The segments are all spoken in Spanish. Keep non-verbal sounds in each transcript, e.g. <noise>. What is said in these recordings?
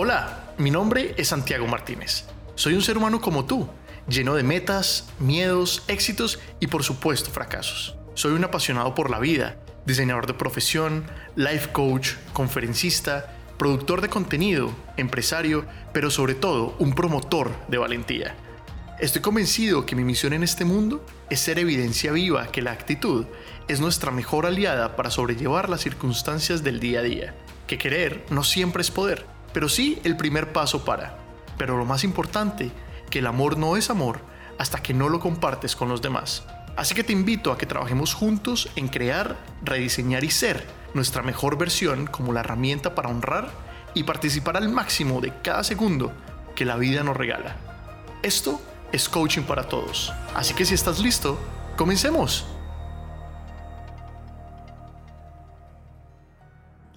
Hola, mi nombre es Santiago Martínez. Soy un ser humano como tú, lleno de metas, miedos, éxitos y por supuesto fracasos. Soy un apasionado por la vida, diseñador de profesión, life coach, conferencista, productor de contenido, empresario, pero sobre todo un promotor de valentía. Estoy convencido que mi misión en este mundo es ser evidencia viva que la actitud es nuestra mejor aliada para sobrellevar las circunstancias del día a día, que querer no siempre es poder pero sí el primer paso para. Pero lo más importante, que el amor no es amor hasta que no lo compartes con los demás. Así que te invito a que trabajemos juntos en crear, rediseñar y ser nuestra mejor versión como la herramienta para honrar y participar al máximo de cada segundo que la vida nos regala. Esto es coaching para todos. Así que si estás listo, comencemos.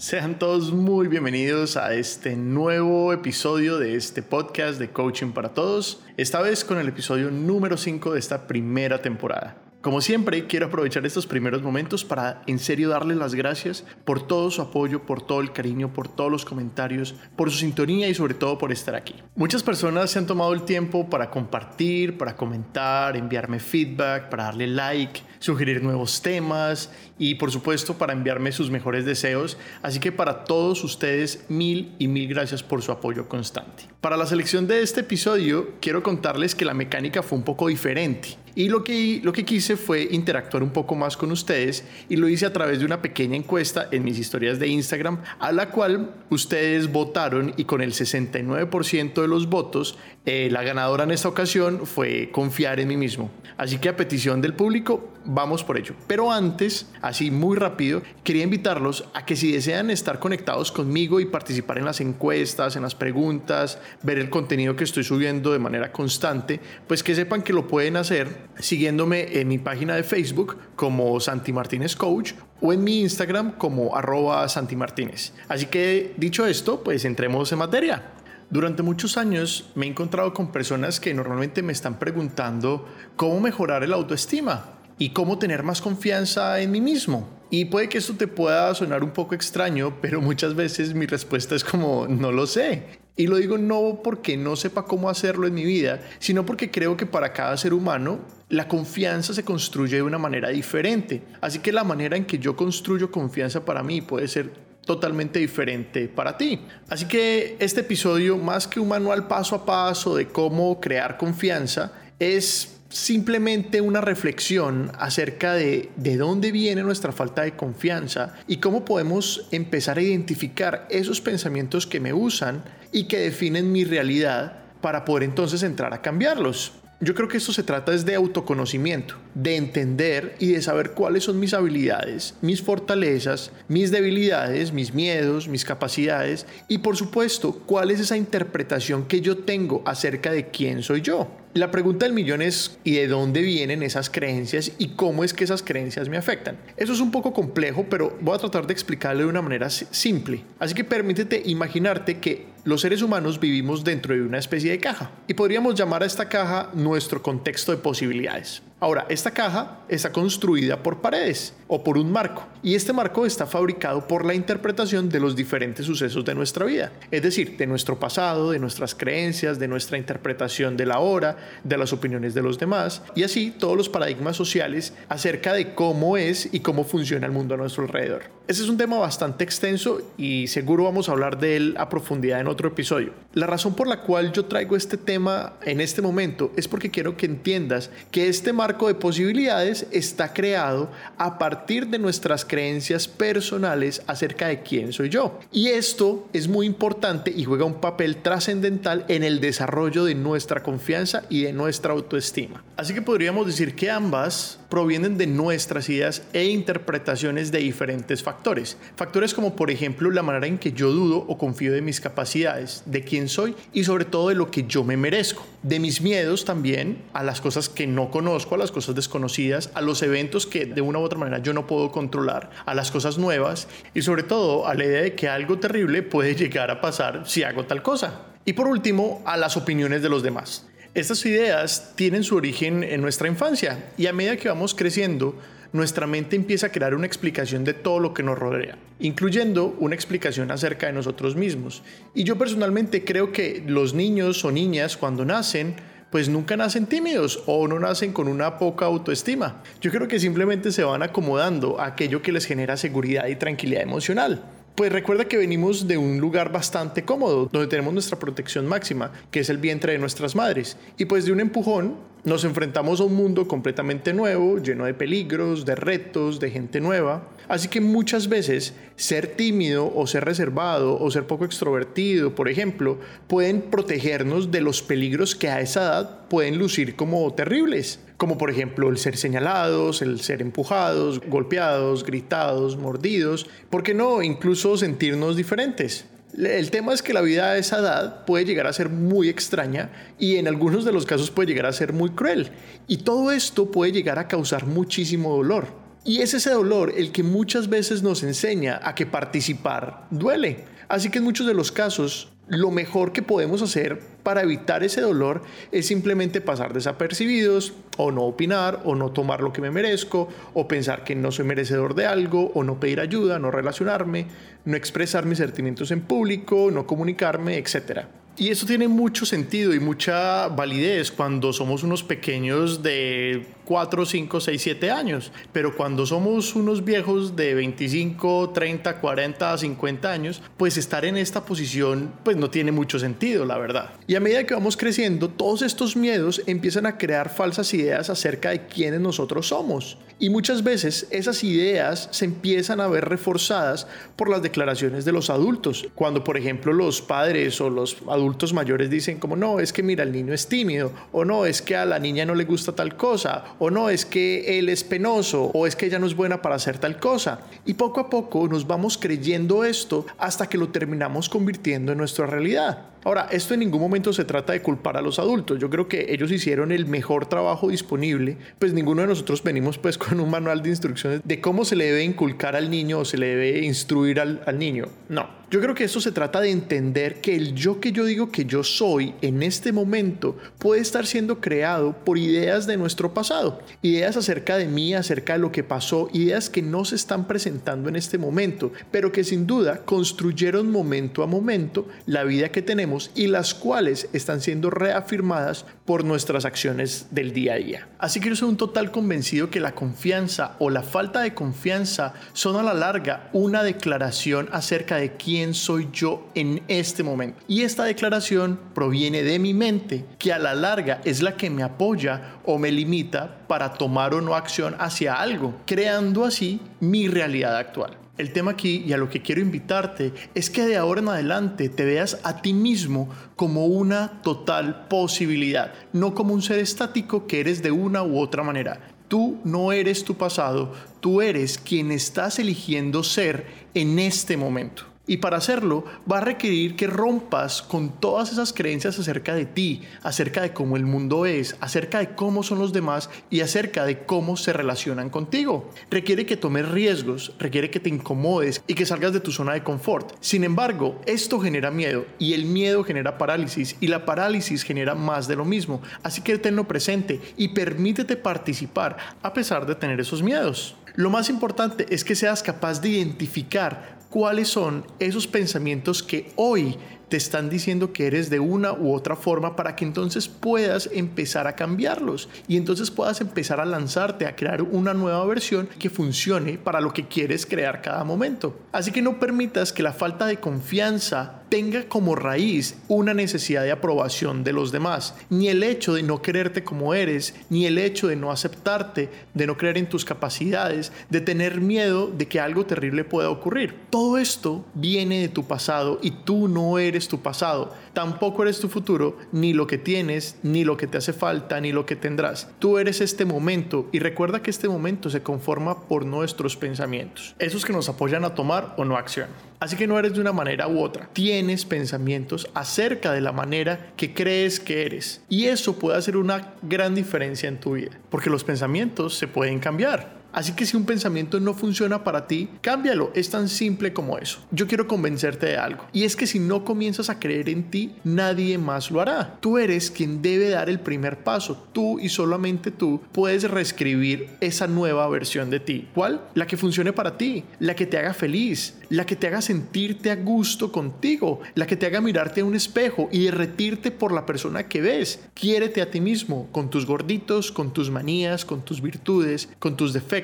Sean todos muy bienvenidos a este nuevo episodio de este podcast de Coaching para Todos, esta vez con el episodio número 5 de esta primera temporada. Como siempre, quiero aprovechar estos primeros momentos para en serio darles las gracias por todo su apoyo, por todo el cariño, por todos los comentarios, por su sintonía y sobre todo por estar aquí. Muchas personas se han tomado el tiempo para compartir, para comentar, enviarme feedback, para darle like, sugerir nuevos temas y por supuesto para enviarme sus mejores deseos. Así que para todos ustedes, mil y mil gracias por su apoyo constante. Para la selección de este episodio, quiero contarles que la mecánica fue un poco diferente. Y lo que, lo que quise fue interactuar un poco más con ustedes y lo hice a través de una pequeña encuesta en mis historias de Instagram, a la cual ustedes votaron y con el 69% de los votos, eh, la ganadora en esta ocasión fue confiar en mí mismo. Así que a petición del público, vamos por ello. Pero antes, así muy rápido, quería invitarlos a que si desean estar conectados conmigo y participar en las encuestas, en las preguntas, ver el contenido que estoy subiendo de manera constante, pues que sepan que lo pueden hacer siguiéndome en mi página de Facebook como Santi Martínez Coach o en mi Instagram como arroba Santi Martínez. Así que dicho esto, pues entremos en materia. Durante muchos años me he encontrado con personas que normalmente me están preguntando cómo mejorar el autoestima y cómo tener más confianza en mí mismo. Y puede que esto te pueda sonar un poco extraño, pero muchas veces mi respuesta es como, no lo sé. Y lo digo no porque no sepa cómo hacerlo en mi vida, sino porque creo que para cada ser humano la confianza se construye de una manera diferente. Así que la manera en que yo construyo confianza para mí puede ser totalmente diferente para ti. Así que este episodio, más que un manual paso a paso de cómo crear confianza, es simplemente una reflexión acerca de de dónde viene nuestra falta de confianza y cómo podemos empezar a identificar esos pensamientos que me usan y que definen mi realidad para poder entonces entrar a cambiarlos. Yo creo que esto se trata es de autoconocimiento, de entender y de saber cuáles son mis habilidades, mis fortalezas, mis debilidades, mis miedos, mis capacidades y por supuesto cuál es esa interpretación que yo tengo acerca de quién soy yo. La pregunta del millón es ¿y de dónde vienen esas creencias y cómo es que esas creencias me afectan? Eso es un poco complejo, pero voy a tratar de explicarlo de una manera simple. Así que permítete imaginarte que los seres humanos vivimos dentro de una especie de caja y podríamos llamar a esta caja nuestro contexto de posibilidades. Ahora, esta caja está construida por paredes o por un marco y este marco está fabricado por la interpretación de los diferentes sucesos de nuestra vida, es decir, de nuestro pasado, de nuestras creencias, de nuestra interpretación de la hora, de las opiniones de los demás y así todos los paradigmas sociales acerca de cómo es y cómo funciona el mundo a nuestro alrededor. Ese es un tema bastante extenso y seguro vamos a hablar de él a profundidad en otro episodio. La razón por la cual yo traigo este tema en este momento es porque quiero que entiendas que este marco de posibilidades está creado a partir de nuestras creencias personales acerca de quién soy yo. Y esto es muy importante y juega un papel trascendental en el desarrollo de nuestra confianza y de nuestra autoestima. Así que podríamos decir que ambas provienen de nuestras ideas e interpretaciones de diferentes factores. Factores como por ejemplo la manera en que yo dudo o confío de mis capacidades, de quién soy y sobre todo de lo que yo me merezco. De mis miedos también a las cosas que no conozco, a las cosas desconocidas, a los eventos que de una u otra manera yo no puedo controlar, a las cosas nuevas y sobre todo a la idea de que algo terrible puede <laughs> llegar a pasar si hago tal cosa. Y por último, a las opiniones de los demás. Estas ideas tienen su origen en nuestra infancia y a medida que vamos creciendo, nuestra mente empieza a crear una explicación de todo lo que nos rodea, incluyendo una explicación acerca de nosotros mismos. Y yo personalmente creo que los niños o niñas cuando nacen, pues nunca nacen tímidos o no nacen con una poca autoestima. Yo creo que simplemente se van acomodando a aquello que les genera seguridad y tranquilidad emocional. Pues recuerda que venimos de un lugar bastante cómodo, donde tenemos nuestra protección máxima, que es el vientre de nuestras madres. Y pues de un empujón nos enfrentamos a un mundo completamente nuevo, lleno de peligros, de retos, de gente nueva. Así que muchas veces ser tímido o ser reservado o ser poco extrovertido, por ejemplo, pueden protegernos de los peligros que a esa edad pueden lucir como terribles como por ejemplo el ser señalados, el ser empujados, golpeados, gritados, mordidos, ¿por qué no incluso sentirnos diferentes? El tema es que la vida a esa edad puede llegar a ser muy extraña y en algunos de los casos puede llegar a ser muy cruel. Y todo esto puede llegar a causar muchísimo dolor. Y es ese dolor el que muchas veces nos enseña a que participar duele. Así que en muchos de los casos lo mejor que podemos hacer para evitar ese dolor es simplemente pasar desapercibidos o no opinar o no tomar lo que me merezco o pensar que no soy merecedor de algo o no pedir ayuda, no relacionarme, no expresar mis sentimientos en público, no comunicarme, etc. Y eso tiene mucho sentido y mucha validez cuando somos unos pequeños de 4, 5, 6, 7 años. Pero cuando somos unos viejos de 25, 30, 40, 50 años, pues estar en esta posición pues no tiene mucho sentido, la verdad. Y a medida que vamos creciendo, todos estos miedos empiezan a crear falsas ideas acerca de quiénes nosotros somos. Y muchas veces esas ideas se empiezan a ver reforzadas por las declaraciones de los adultos. Cuando, por ejemplo, los padres o los adultos mayores dicen como, no, es que mira, el niño es tímido, o no, es que a la niña no le gusta tal cosa, o no, es que él es penoso, o es que ella no es buena para hacer tal cosa. Y poco a poco nos vamos creyendo esto hasta que lo terminamos convirtiendo en nuestra realidad. Ahora, esto en ningún momento se trata de culpar a los adultos. Yo creo que ellos hicieron el mejor trabajo disponible. Pues ninguno de nosotros venimos pues <laughs> con un manual de instrucciones de cómo se le debe inculcar al niño o se le debe instruir al, al niño. No, yo creo que esto se trata de entender que el yo que yo digo que yo soy en este momento puede estar siendo creado por ideas de nuestro pasado, ideas acerca de mí, acerca de lo que pasó, ideas que no se están presentando en este momento, pero que sin duda construyeron momento a momento la vida que tenemos y las cuales están siendo reafirmadas por nuestras acciones del día a día. Así que yo soy un total convencido que la confianza o la falta de confianza son a la larga una declaración acerca de quién soy yo en este momento. Y esta declaración proviene de mi mente, que a la larga es la que me apoya o me limita para tomar o no acción hacia algo, creando así mi realidad actual. El tema aquí y a lo que quiero invitarte es que de ahora en adelante te veas a ti mismo como una total posibilidad, no como un ser estático que eres de una u otra manera. Tú no eres tu pasado, tú eres quien estás eligiendo ser en este momento. Y para hacerlo va a requerir que rompas con todas esas creencias acerca de ti, acerca de cómo el mundo es, acerca de cómo son los demás y acerca de cómo se relacionan contigo. Requiere que tomes riesgos, requiere que te incomodes y que salgas de tu zona de confort. Sin embargo, esto genera miedo y el miedo genera parálisis y la parálisis genera más de lo mismo. Así que tenlo presente y permítete participar a pesar de tener esos miedos. Lo más importante es que seas capaz de identificar cuáles son esos pensamientos que hoy te están diciendo que eres de una u otra forma para que entonces puedas empezar a cambiarlos y entonces puedas empezar a lanzarte a crear una nueva versión que funcione para lo que quieres crear cada momento. Así que no permitas que la falta de confianza tenga como raíz una necesidad de aprobación de los demás, ni el hecho de no quererte como eres, ni el hecho de no aceptarte, de no creer en tus capacidades, de tener miedo de que algo terrible pueda ocurrir. Todo esto viene de tu pasado y tú no eres tu pasado, tampoco eres tu futuro, ni lo que tienes, ni lo que te hace falta, ni lo que tendrás. Tú eres este momento y recuerda que este momento se conforma por nuestros pensamientos, esos que nos apoyan a tomar o no acción. Así que no eres de una manera u otra. Tienes pensamientos acerca de la manera que crees que eres. Y eso puede hacer una gran diferencia en tu vida. Porque los pensamientos se pueden cambiar. Así que si un pensamiento no funciona para ti, cámbialo. Es tan simple como eso. Yo quiero convencerte de algo. Y es que si no comienzas a creer en ti, nadie más lo hará. Tú eres quien debe dar el primer paso. Tú y solamente tú puedes reescribir esa nueva versión de ti. ¿Cuál? La que funcione para ti, la que te haga feliz, la que te haga sentirte a gusto contigo, la que te haga mirarte a un espejo y derretirte por la persona que ves. Quiérete a ti mismo, con tus gorditos, con tus manías, con tus virtudes, con tus defectos.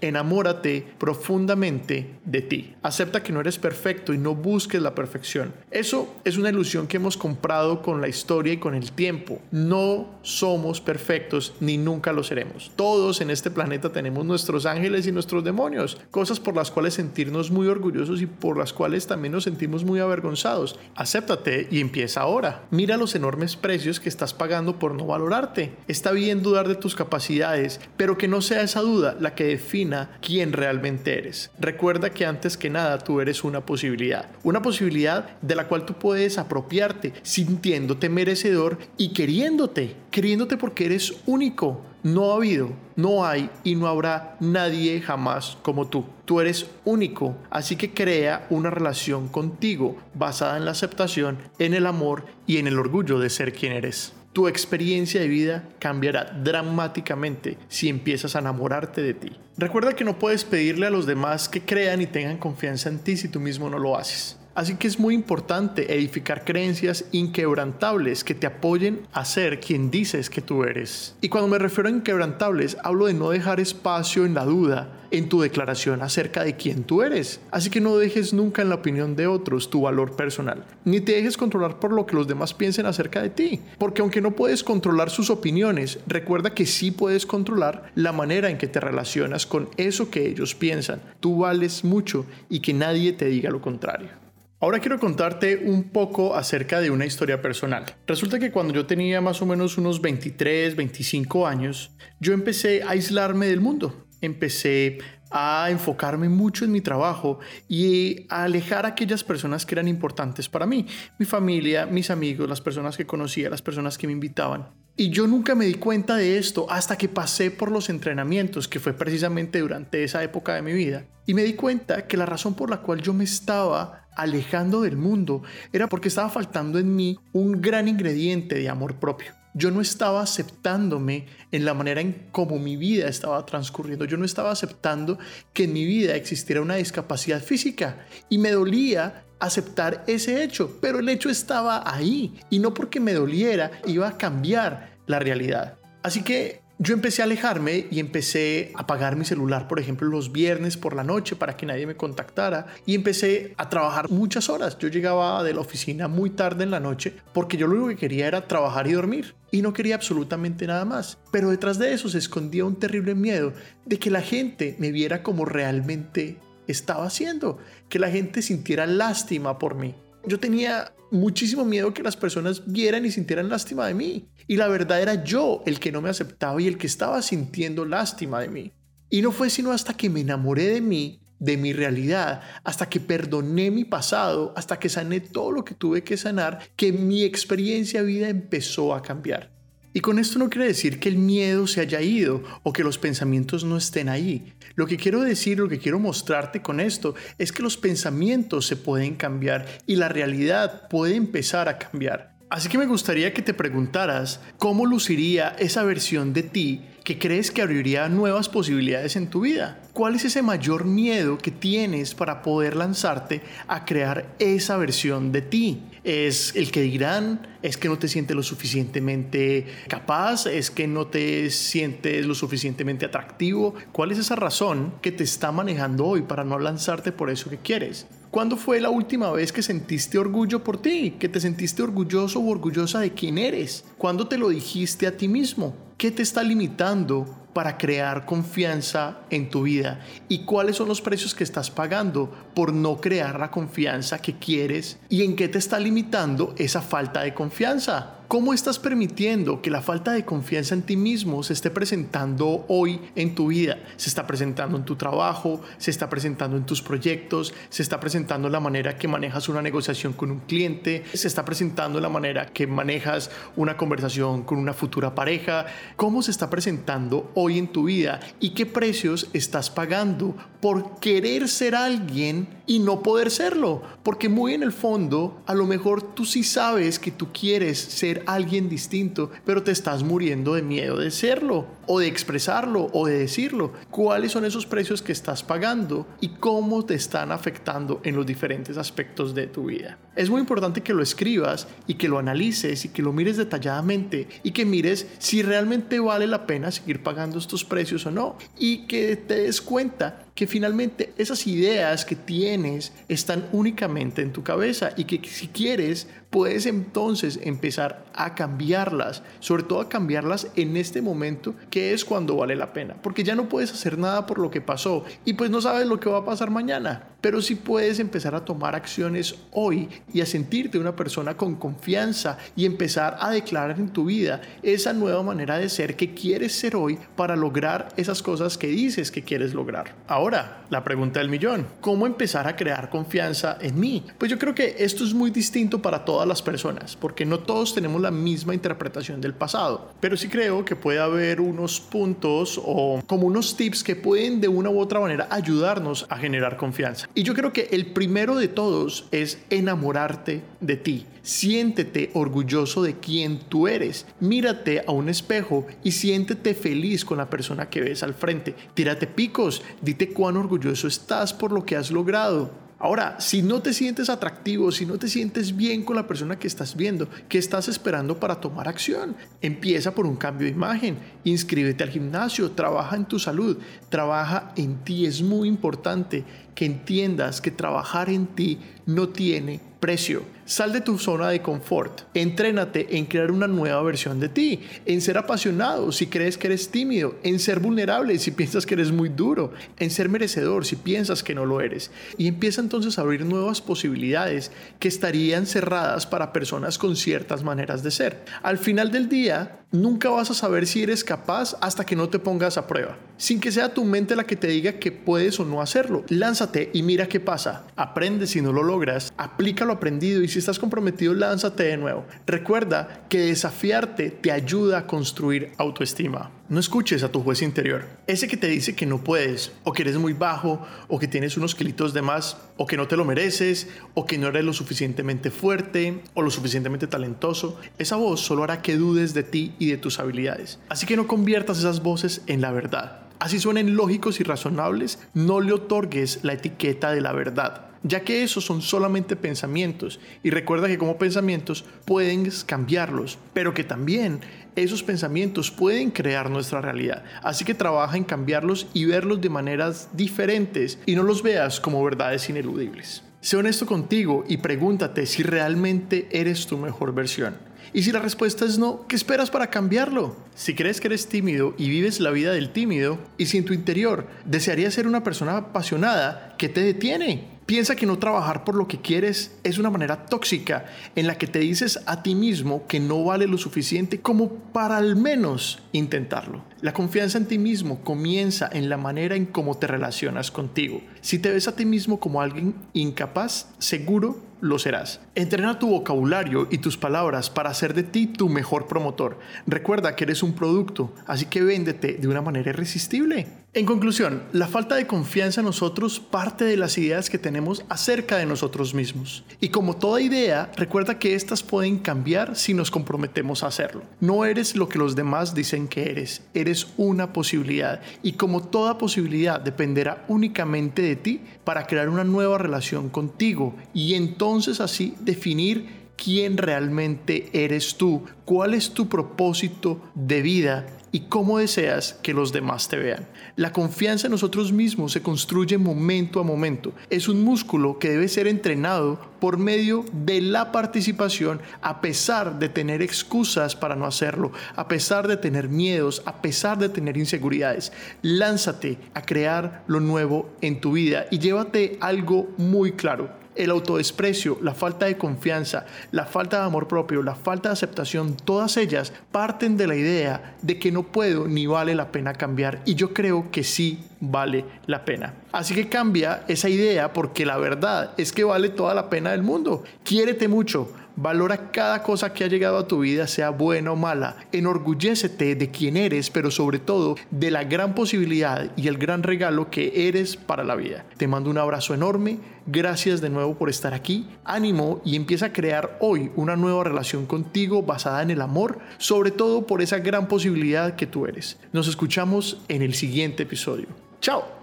Enamórate profundamente de ti. Acepta que no eres perfecto y no busques la perfección. Eso es una ilusión que hemos comprado con la historia y con el tiempo. No somos perfectos ni nunca lo seremos. Todos en este planeta tenemos nuestros ángeles y nuestros demonios, cosas por las cuales sentirnos muy orgullosos y por las cuales también nos sentimos muy avergonzados. Acéptate y empieza ahora. Mira los enormes precios que estás pagando por no valorarte. Está bien dudar de tus capacidades, pero que no sea esa duda la que defina quién realmente eres. Recuerda que antes que nada tú eres una posibilidad, una posibilidad de la cual tú puedes apropiarte sintiéndote merecedor y queriéndote, queriéndote porque eres único. No ha habido, no hay y no habrá nadie jamás como tú. Tú eres único, así que crea una relación contigo basada en la aceptación, en el amor y en el orgullo de ser quien eres. Tu experiencia de vida cambiará dramáticamente si empiezas a enamorarte de ti. Recuerda que no puedes pedirle a los demás que crean y tengan confianza en ti si tú mismo no lo haces. Así que es muy importante edificar creencias inquebrantables que te apoyen a ser quien dices que tú eres. Y cuando me refiero a inquebrantables, hablo de no dejar espacio en la duda en tu declaración acerca de quién tú eres. Así que no dejes nunca en la opinión de otros tu valor personal, ni te dejes controlar por lo que los demás piensen acerca de ti. Porque aunque no puedes controlar sus opiniones, recuerda que sí puedes controlar la manera en que te relacionas con eso que ellos piensan. Tú vales mucho y que nadie te diga lo contrario. Ahora quiero contarte un poco acerca de una historia personal. Resulta que cuando yo tenía más o menos unos 23, 25 años, yo empecé a aislarme del mundo. Empecé a enfocarme mucho en mi trabajo y a alejar a aquellas personas que eran importantes para mí, mi familia, mis amigos, las personas que conocía, las personas que me invitaban. Y yo nunca me di cuenta de esto hasta que pasé por los entrenamientos, que fue precisamente durante esa época de mi vida. Y me di cuenta que la razón por la cual yo me estaba alejando del mundo era porque estaba faltando en mí un gran ingrediente de amor propio. Yo no estaba aceptándome en la manera en cómo mi vida estaba transcurriendo. Yo no estaba aceptando que en mi vida existiera una discapacidad física. Y me dolía aceptar ese hecho, pero el hecho estaba ahí y no porque me doliera iba a cambiar la realidad. Así que yo empecé a alejarme y empecé a apagar mi celular, por ejemplo, los viernes por la noche para que nadie me contactara y empecé a trabajar muchas horas. Yo llegaba de la oficina muy tarde en la noche porque yo lo único que quería era trabajar y dormir y no quería absolutamente nada más. Pero detrás de eso se escondía un terrible miedo de que la gente me viera como realmente estaba haciendo, que la gente sintiera lástima por mí. Yo tenía muchísimo miedo que las personas vieran y sintieran lástima de mí. Y la verdad era yo el que no me aceptaba y el que estaba sintiendo lástima de mí. Y no fue sino hasta que me enamoré de mí, de mi realidad, hasta que perdoné mi pasado, hasta que sané todo lo que tuve que sanar, que mi experiencia de vida empezó a cambiar. Y con esto no quiere decir que el miedo se haya ido o que los pensamientos no estén ahí. Lo que quiero decir, lo que quiero mostrarte con esto es que los pensamientos se pueden cambiar y la realidad puede empezar a cambiar. Así que me gustaría que te preguntaras cómo luciría esa versión de ti que crees que abriría nuevas posibilidades en tu vida. ¿Cuál es ese mayor miedo que tienes para poder lanzarte a crear esa versión de ti? ¿Es el que dirán? ¿Es que no te sientes lo suficientemente capaz? ¿Es que no te sientes lo suficientemente atractivo? ¿Cuál es esa razón que te está manejando hoy para no lanzarte por eso que quieres? ¿Cuándo fue la última vez que sentiste orgullo por ti? ¿Que te sentiste orgulloso o orgullosa de quién eres? ¿Cuándo te lo dijiste a ti mismo? ¿Qué te está limitando para crear confianza en tu vida? ¿Y cuáles son los precios que estás pagando por no crear la confianza que quieres? ¿Y en qué te está limitando esa falta de confianza? ¿Cómo estás permitiendo que la falta de confianza en ti mismo se esté presentando hoy en tu vida? Se está presentando en tu trabajo, se está presentando en tus proyectos, se está presentando en la manera que manejas una negociación con un cliente, se está presentando en la manera que manejas una conversación con una futura pareja. ¿Cómo se está presentando hoy en tu vida y qué precios estás pagando por querer ser alguien y no poder serlo. Porque muy en el fondo, a lo mejor tú sí sabes que tú quieres ser alguien distinto, pero te estás muriendo de miedo de serlo, o de expresarlo, o de decirlo. ¿Cuáles son esos precios que estás pagando y cómo te están afectando en los diferentes aspectos de tu vida? Es muy importante que lo escribas y que lo analices y que lo mires detalladamente y que mires si realmente vale la pena seguir pagando estos precios o no. Y que te des cuenta que finalmente esas ideas que tienes están únicamente en tu cabeza y que si quieres puedes entonces empezar a cambiarlas, sobre todo a cambiarlas en este momento que es cuando vale la pena, porque ya no puedes hacer nada por lo que pasó y pues no sabes lo que va a pasar mañana, pero sí puedes empezar a tomar acciones hoy y a sentirte una persona con confianza y empezar a declarar en tu vida esa nueva manera de ser que quieres ser hoy para lograr esas cosas que dices que quieres lograr. Ahora, la pregunta del millón, ¿cómo empezar a crear confianza en mí? Pues yo creo que esto es muy distinto para todas las personas, porque no todos tenemos la misma interpretación del pasado, pero sí creo que puede haber unos puntos o como unos tips que pueden de una u otra manera ayudarnos a generar confianza. Y yo creo que el primero de todos es enamorarte de ti. Siéntete orgulloso de quien tú eres. Mírate a un espejo y siéntete feliz con la persona que ves al frente. Tírate picos, dite cuán orgulloso estás por lo que has logrado. Ahora, si no te sientes atractivo, si no te sientes bien con la persona que estás viendo, ¿qué estás esperando para tomar acción? Empieza por un cambio de imagen, inscríbete al gimnasio, trabaja en tu salud, trabaja en ti. Es muy importante que entiendas que trabajar en ti no tiene precio. Sal de tu zona de confort. Entrénate en crear una nueva versión de ti, en ser apasionado si crees que eres tímido, en ser vulnerable si piensas que eres muy duro, en ser merecedor si piensas que no lo eres. Y empieza entonces a abrir nuevas posibilidades que estarían cerradas para personas con ciertas maneras de ser. Al final del día, nunca vas a saber si eres capaz hasta que no te pongas a prueba. Sin que sea tu mente la que te diga que puedes o no hacerlo. Lánzate y mira qué pasa. Aprende si no lo logras, aplica lo aprendido y si estás comprometido, lánzate de nuevo. Recuerda que desafiarte te ayuda a construir autoestima. No escuches a tu juez interior, ese que te dice que no puedes, o que eres muy bajo, o que tienes unos kilitos de más, o que no te lo mereces, o que no eres lo suficientemente fuerte, o lo suficientemente talentoso. Esa voz solo hará que dudes de ti y de tus habilidades. Así que no conviertas esas voces en la verdad. Así suenen lógicos y razonables, no le otorgues la etiqueta de la verdad ya que esos son solamente pensamientos y recuerda que como pensamientos pueden cambiarlos, pero que también esos pensamientos pueden crear nuestra realidad. Así que trabaja en cambiarlos y verlos de maneras diferentes y no los veas como verdades ineludibles. Sé honesto contigo y pregúntate si realmente eres tu mejor versión. Y si la respuesta es no, ¿qué esperas para cambiarlo? Si crees que eres tímido y vives la vida del tímido, y si en tu interior desearías ser una persona apasionada, ¿qué te detiene? Piensa que no trabajar por lo que quieres es una manera tóxica en la que te dices a ti mismo que no vale lo suficiente como para al menos intentarlo. La confianza en ti mismo comienza en la manera en cómo te relacionas contigo. Si te ves a ti mismo como alguien incapaz, seguro lo serás. Entrena tu vocabulario y tus palabras para hacer de ti tu mejor promotor. Recuerda que eres un producto, así que véndete de una manera irresistible. En conclusión, la falta de confianza en nosotros parte de las ideas que tenemos acerca de nosotros mismos. Y como toda idea, recuerda que estas pueden cambiar si nos comprometemos a hacerlo. No eres lo que los demás dicen que eres, eres una posibilidad. Y como toda posibilidad dependerá únicamente de ti para crear una nueva relación contigo y entonces así definir quién realmente eres tú, cuál es tu propósito de vida y cómo deseas que los demás te vean. La confianza en nosotros mismos se construye momento a momento. Es un músculo que debe ser entrenado por medio de la participación a pesar de tener excusas para no hacerlo, a pesar de tener miedos, a pesar de tener inseguridades. Lánzate a crear lo nuevo en tu vida y llévate algo muy claro el autodesprecio, la falta de confianza, la falta de amor propio, la falta de aceptación, todas ellas parten de la idea de que no puedo ni vale la pena cambiar. Y yo creo que sí vale la pena. Así que cambia esa idea porque la verdad es que vale toda la pena del mundo. Quiérete mucho Valora cada cosa que ha llegado a tu vida, sea buena o mala. Enorgullécete de quién eres, pero sobre todo de la gran posibilidad y el gran regalo que eres para la vida. Te mando un abrazo enorme. Gracias de nuevo por estar aquí. Ánimo y empieza a crear hoy una nueva relación contigo basada en el amor, sobre todo por esa gran posibilidad que tú eres. Nos escuchamos en el siguiente episodio. Chao.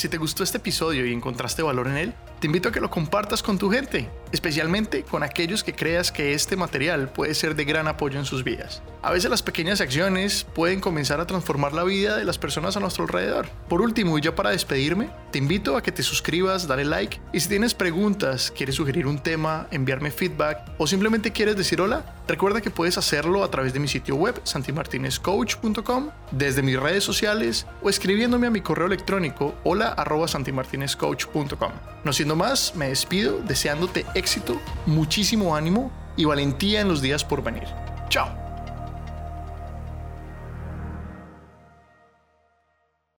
Si te gustó este episodio y encontraste valor en él, te invito a que lo compartas con tu gente, especialmente con aquellos que creas que este material puede ser de gran apoyo en sus vidas. A veces las pequeñas acciones pueden comenzar a transformar la vida de las personas a nuestro alrededor. Por último, y ya para despedirme, te invito a que te suscribas, dale like y si tienes preguntas, quieres sugerir un tema, enviarme feedback o simplemente quieres decir hola, recuerda que puedes hacerlo a través de mi sitio web santimartinezcoach.com, desde mis redes sociales o escribiéndome a mi correo electrónico hola arroba más, me despido deseándote éxito, muchísimo ánimo y valentía en los días por venir. Chao.